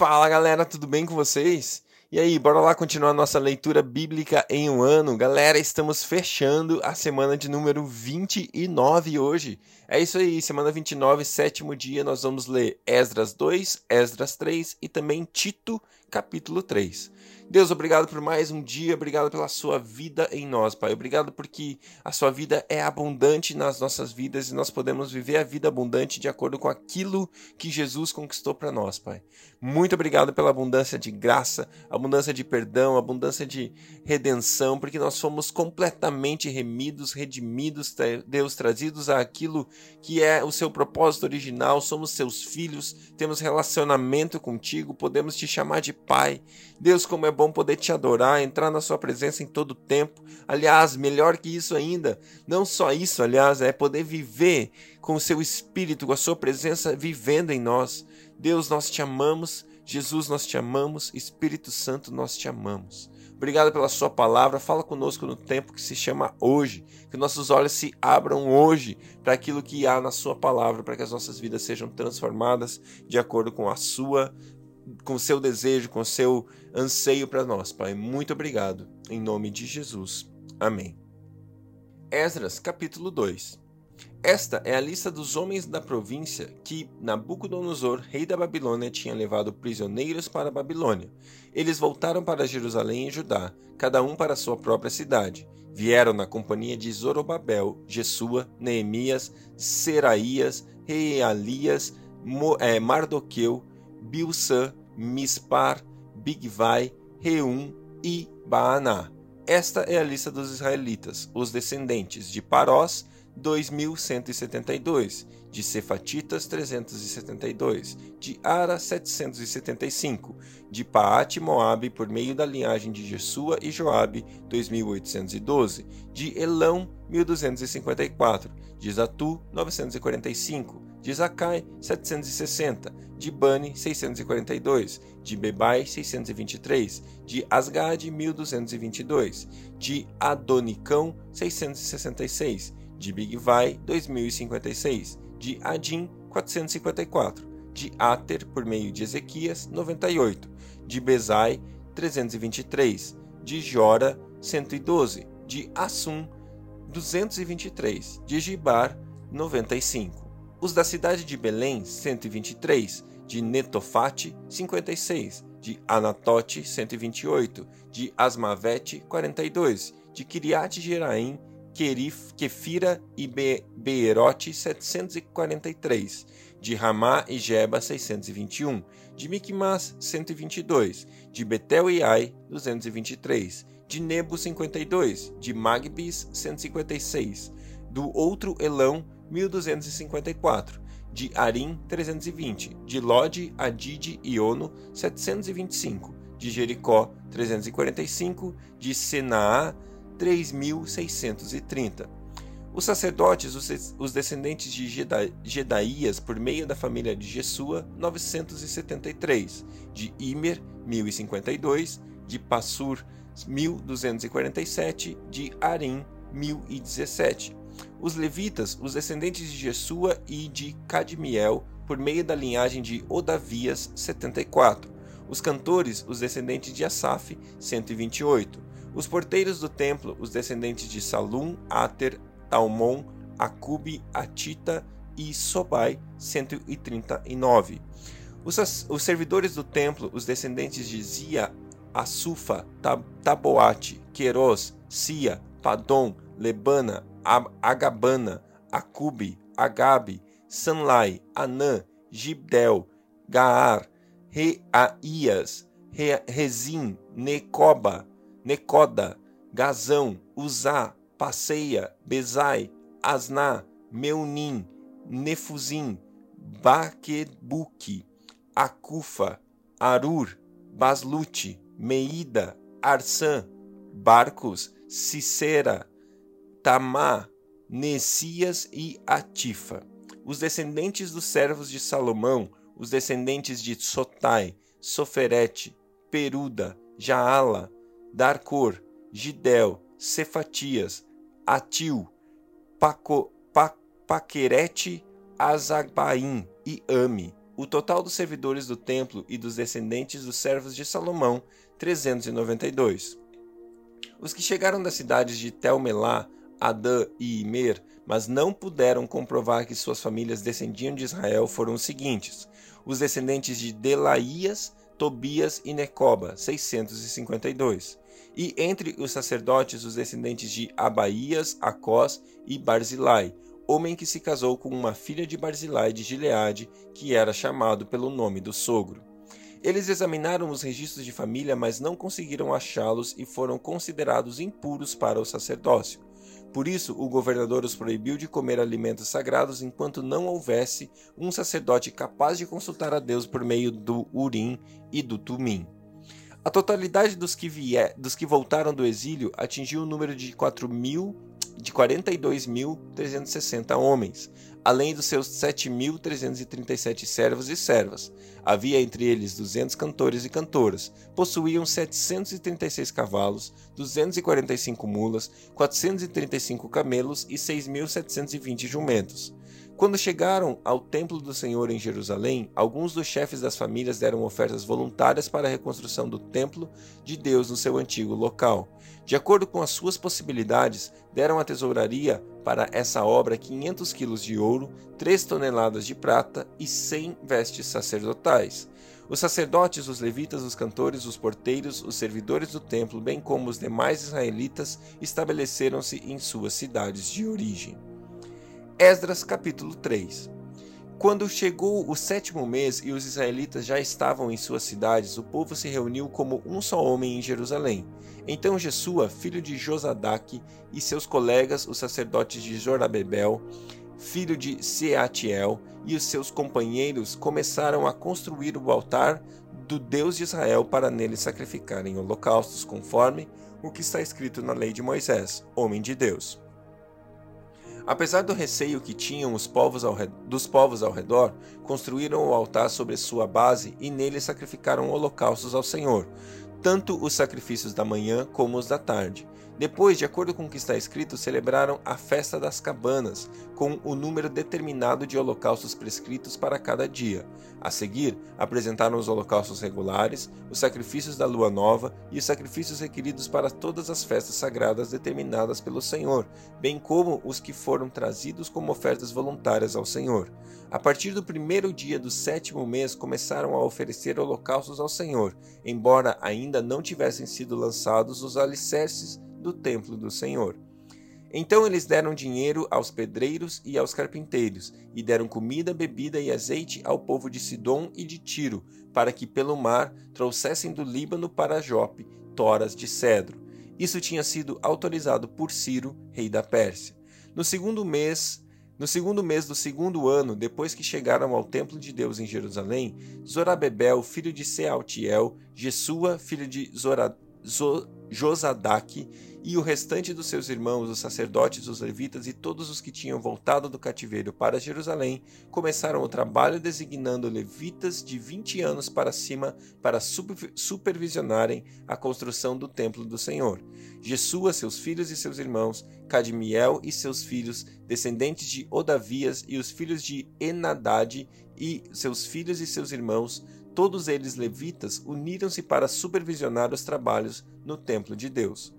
Fala galera, tudo bem com vocês? E aí, bora lá continuar nossa leitura bíblica em um ano. Galera, estamos fechando a semana de número 29 hoje. É isso aí, semana 29, sétimo dia, nós vamos ler Esdras 2, Esdras 3 e também Tito, capítulo 3. Deus, obrigado por mais um dia, obrigado pela sua vida em nós, Pai. Obrigado porque a sua vida é abundante nas nossas vidas e nós podemos viver a vida abundante de acordo com aquilo que Jesus conquistou para nós, Pai. Muito obrigado pela abundância de graça, abundância de perdão, abundância de redenção, porque nós fomos completamente remidos, redimidos, Deus, trazidos àquilo que é o seu propósito original. Somos seus filhos, temos relacionamento contigo, podemos te chamar de Pai. Deus, como é bom poder te adorar, entrar na sua presença em todo tempo. Aliás, melhor que isso ainda, não só isso, aliás, é poder viver com o seu espírito, com a sua presença vivendo em nós. Deus, nós te amamos. Jesus, nós te amamos. Espírito Santo, nós te amamos. Obrigado pela sua palavra. Fala conosco no tempo que se chama hoje. Que nossos olhos se abram hoje para aquilo que há na sua palavra, para que as nossas vidas sejam transformadas de acordo com a sua com seu desejo, com o seu anseio para nós, Pai. Muito obrigado. Em nome de Jesus. Amém. Esdras, capítulo 2. Esta é a lista dos homens da província que Nabucodonosor, rei da Babilônia, tinha levado prisioneiros para a Babilônia. Eles voltaram para Jerusalém e Judá, cada um para sua própria cidade. Vieram na companhia de Zorobabel, Jesua, Neemias, Seraías, Realias, eh, Mardoqueu, Bilsã, Mispar, Bigvai, Reum e Baaná. Esta é a lista dos israelitas, os descendentes de Parós, 2172, de Cefatitas 372, de Ara 775, de Paate Moabe por meio da linhagem de Jesua e Joabe 2812, de Elão 1254, de Zatu 945, de Zacai 760, de Bani 642, de Bebai 623, de Asgad 1222, de Adonicão 666, de Bigvai 2056, de Adim 454, de Ater por meio de Ezequias 98, de Bezai 323, de Jora 112, de Assum 223, de Gibar 95 os da cidade de Belém, 123, de Netofate, 56, de Anatote, 128, de Asmavete, 42, de Kiriat Jeraim, Kefira e Be Beerote, 743, de Ramá e Jeba, 621, de Micmas, 122, de Betel e Ai, 223, de Nebo, 52, de Magbis, 156, do outro Elão, 1254, de Arim 320, de Lode, Adid e Ono 725, de Jericó 345, de Senaá 3630. Os sacerdotes, os descendentes de Gedaías, por meio da família de Jesua, 973, de Imer, 1052, de Passur, 1247, de Arim, 1017, os levitas, os descendentes de Jesua e de Cadmiel, por meio da linhagem de Odavias, 74. Os cantores, os descendentes de Asaf, 128. Os porteiros do templo, os descendentes de Salum, Ater, Talmon, Acube, Atita e Sobai, 139. Os, os servidores do templo, os descendentes de Zia, Asufa, Tab Taboate, Queros, Sia, Padom, Lebana, Agabana, Acube, Agabe, Sanlai, Anã, Gibdel, Gaar, Reaías, Rezim, Necoba, Necoda, Gazão, Uzá, Passeia, Bezai, Asná, Meunim, Nefuzim, Baquebuque, Acufa, Arur, Baslute, Meida, Arsã, Barcos, Cicera, Tamá, Nessias e Atifa. Os descendentes dos servos de Salomão, os descendentes de Sotai, Soferete, Peruda, Jaala, Darcor, Gidel, Cefatias, Atil, Paco, pa, Paquerete, Azabaim e Ami. O total dos servidores do templo e dos descendentes dos servos de Salomão, 392. Os que chegaram das cidades de Telmelá, Adã e Imer, mas não puderam comprovar que suas famílias descendiam de Israel, foram os seguintes: os descendentes de Delaías, Tobias e Necoba, 652. E entre os sacerdotes, os descendentes de Abaías, Acós e Barzilai, homem que se casou com uma filha de Barzilai de Gileade, que era chamado pelo nome do sogro. Eles examinaram os registros de família, mas não conseguiram achá-los e foram considerados impuros para o sacerdócio. Por isso, o governador os proibiu de comer alimentos sagrados enquanto não houvesse um sacerdote capaz de consultar a Deus por meio do Urim e do Tumim. A totalidade dos que, vier, dos que voltaram do exílio atingiu o número de 4 mil de 42.360 homens, além dos seus 7.337 servos e servas. Havia entre eles 200 cantores e cantoras. Possuíam 736 cavalos, 245 mulas, 435 camelos e 6.720 jumentos. Quando chegaram ao templo do Senhor em Jerusalém, alguns dos chefes das famílias deram ofertas voluntárias para a reconstrução do templo de Deus no seu antigo local. De acordo com as suas possibilidades, deram à tesouraria para essa obra 500 quilos de ouro, 3 toneladas de prata e 100 vestes sacerdotais. Os sacerdotes, os levitas, os cantores, os porteiros, os servidores do templo, bem como os demais israelitas, estabeleceram-se em suas cidades de origem. Esdras capítulo 3 Quando chegou o sétimo mês e os israelitas já estavam em suas cidades, o povo se reuniu como um só homem em Jerusalém. Então Jesua, filho de Josadaque, e seus colegas, os sacerdotes de Zorabebel, filho de Seatiel, e os seus companheiros começaram a construir o altar do Deus de Israel para nele sacrificarem holocaustos, conforme o que está escrito na lei de Moisés, homem de Deus. Apesar do receio que tinham os povos dos povos ao redor, construíram o altar sobre sua base e nele sacrificaram holocaustos ao Senhor, tanto os sacrifícios da manhã como os da tarde. Depois, de acordo com o que está escrito, celebraram a festa das cabanas, com o número determinado de holocaustos prescritos para cada dia. A seguir, apresentaram os holocaustos regulares, os sacrifícios da lua nova e os sacrifícios requeridos para todas as festas sagradas determinadas pelo Senhor, bem como os que foram trazidos como ofertas voluntárias ao Senhor. A partir do primeiro dia do sétimo mês, começaram a oferecer holocaustos ao Senhor, embora ainda não tivessem sido lançados os alicerces do templo do Senhor. Então eles deram dinheiro aos pedreiros e aos carpinteiros, e deram comida, bebida e azeite ao povo de Sidom e de Tiro, para que pelo mar trouxessem do Líbano para Jope toras de cedro. Isso tinha sido autorizado por Ciro, rei da Pérsia. No segundo mês, no segundo mês do segundo ano, depois que chegaram ao templo de Deus em Jerusalém, Zorabebel, filho de Sealtiel, Jesua, filho de Zora, Zo, Josadaque, e o restante dos seus irmãos, os sacerdotes, os levitas e todos os que tinham voltado do cativeiro para Jerusalém, começaram o trabalho designando levitas de 20 anos para cima para supervisionarem a construção do templo do Senhor. Jesua, seus filhos e seus irmãos, Cadmiel e seus filhos, descendentes de Odavias e os filhos de Enadade e seus filhos e seus irmãos, todos eles levitas, uniram-se para supervisionar os trabalhos no templo de Deus.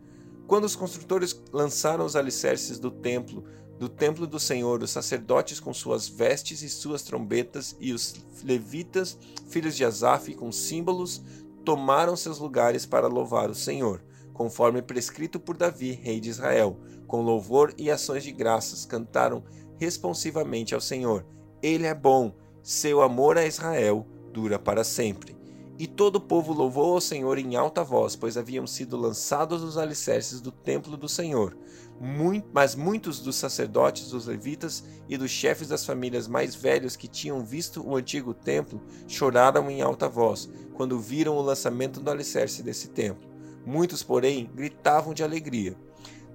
Quando os construtores lançaram os alicerces do templo, do templo do Senhor, os sacerdotes com suas vestes e suas trombetas, e os levitas, filhos de Asaf, com símbolos, tomaram seus lugares para louvar o Senhor, conforme prescrito por Davi, rei de Israel. Com louvor e ações de graças, cantaram responsivamente ao Senhor: Ele é bom, seu amor a Israel dura para sempre. E todo o povo louvou ao Senhor em alta voz, pois haviam sido lançados os alicerces do templo do Senhor. Muito, mas muitos dos sacerdotes, dos levitas e dos chefes das famílias mais velhos que tinham visto o antigo templo choraram em alta voz quando viram o lançamento do alicerce desse templo. Muitos, porém, gritavam de alegria.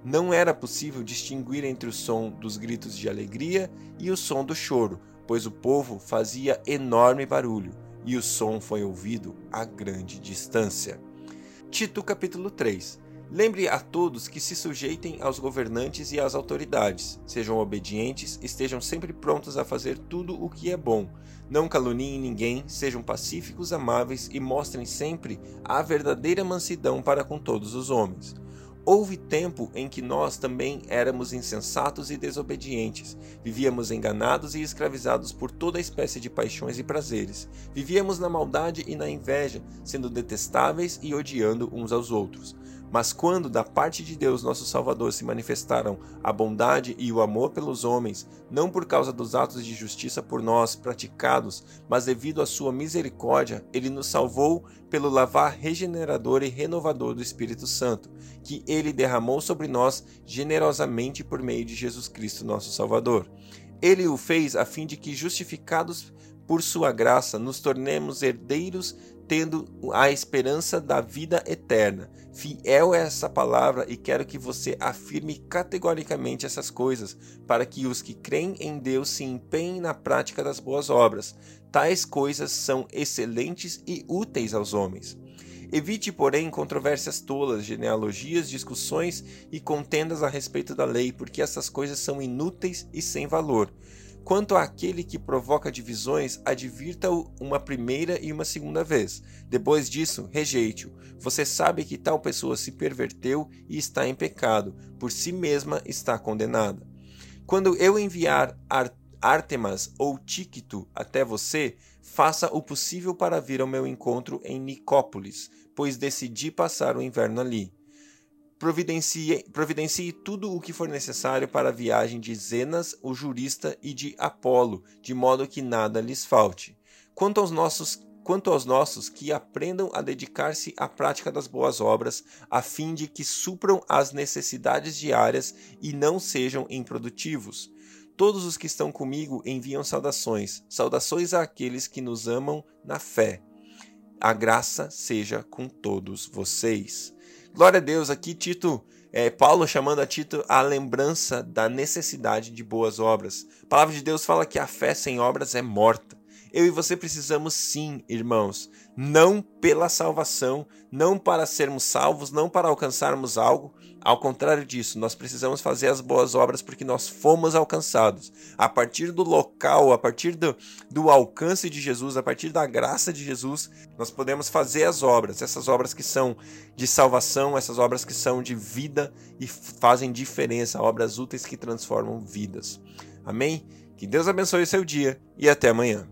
Não era possível distinguir entre o som dos gritos de alegria e o som do choro, pois o povo fazia enorme barulho e o som foi ouvido a grande distância. Tito capítulo 3 Lembre a todos que se sujeitem aos governantes e às autoridades, sejam obedientes, estejam sempre prontos a fazer tudo o que é bom, não caluniem ninguém, sejam pacíficos, amáveis e mostrem sempre a verdadeira mansidão para com todos os homens. Houve tempo em que nós também éramos insensatos e desobedientes. Vivíamos enganados e escravizados por toda espécie de paixões e prazeres. Vivíamos na maldade e na inveja, sendo detestáveis e odiando uns aos outros. Mas quando da parte de Deus nosso Salvador se manifestaram a bondade e o amor pelos homens, não por causa dos atos de justiça por nós praticados, mas devido à sua misericórdia, ele nos salvou pelo lavar regenerador e renovador do Espírito Santo, que ele derramou sobre nós generosamente por meio de Jesus Cristo, nosso Salvador. Ele o fez a fim de que, justificados por sua graça, nos tornemos herdeiros tendo a esperança da vida eterna. Fiel é essa palavra e quero que você afirme categoricamente essas coisas, para que os que creem em Deus se empenhem na prática das boas obras. Tais coisas são excelentes e úteis aos homens. Evite, porém, controvérsias tolas, genealogias, discussões e contendas a respeito da lei, porque essas coisas são inúteis e sem valor Quanto àquele que provoca divisões, advirta-o uma primeira e uma segunda vez. Depois disso, rejeite-o. Você sabe que tal pessoa se perverteu e está em pecado, por si mesma está condenada. Quando eu enviar Artemas ou Tíquito até você, faça o possível para vir ao meu encontro em Nicópolis, pois decidi passar o inverno ali providencie, providencie tudo o que for necessário para a viagem de Zenas, o jurista, e de Apolo, de modo que nada lhes falte. Quanto aos nossos quanto aos nossos, que aprendam a dedicar-se à prática das boas obras, a fim de que supram as necessidades diárias e não sejam improdutivos. Todos os que estão comigo enviam saudações, saudações àqueles que nos amam na fé. A graça seja com todos vocês. Glória a Deus, aqui Tito, é, Paulo chamando a Tito a lembrança da necessidade de boas obras. A palavra de Deus fala que a fé sem obras é morta. Eu e você precisamos sim, irmãos, não pela salvação, não para sermos salvos, não para alcançarmos algo. Ao contrário disso, nós precisamos fazer as boas obras porque nós fomos alcançados. A partir do local, a partir do, do alcance de Jesus, a partir da graça de Jesus, nós podemos fazer as obras, essas obras que são de salvação, essas obras que são de vida e fazem diferença, obras úteis que transformam vidas. Amém? Que Deus abençoe o seu dia e até amanhã.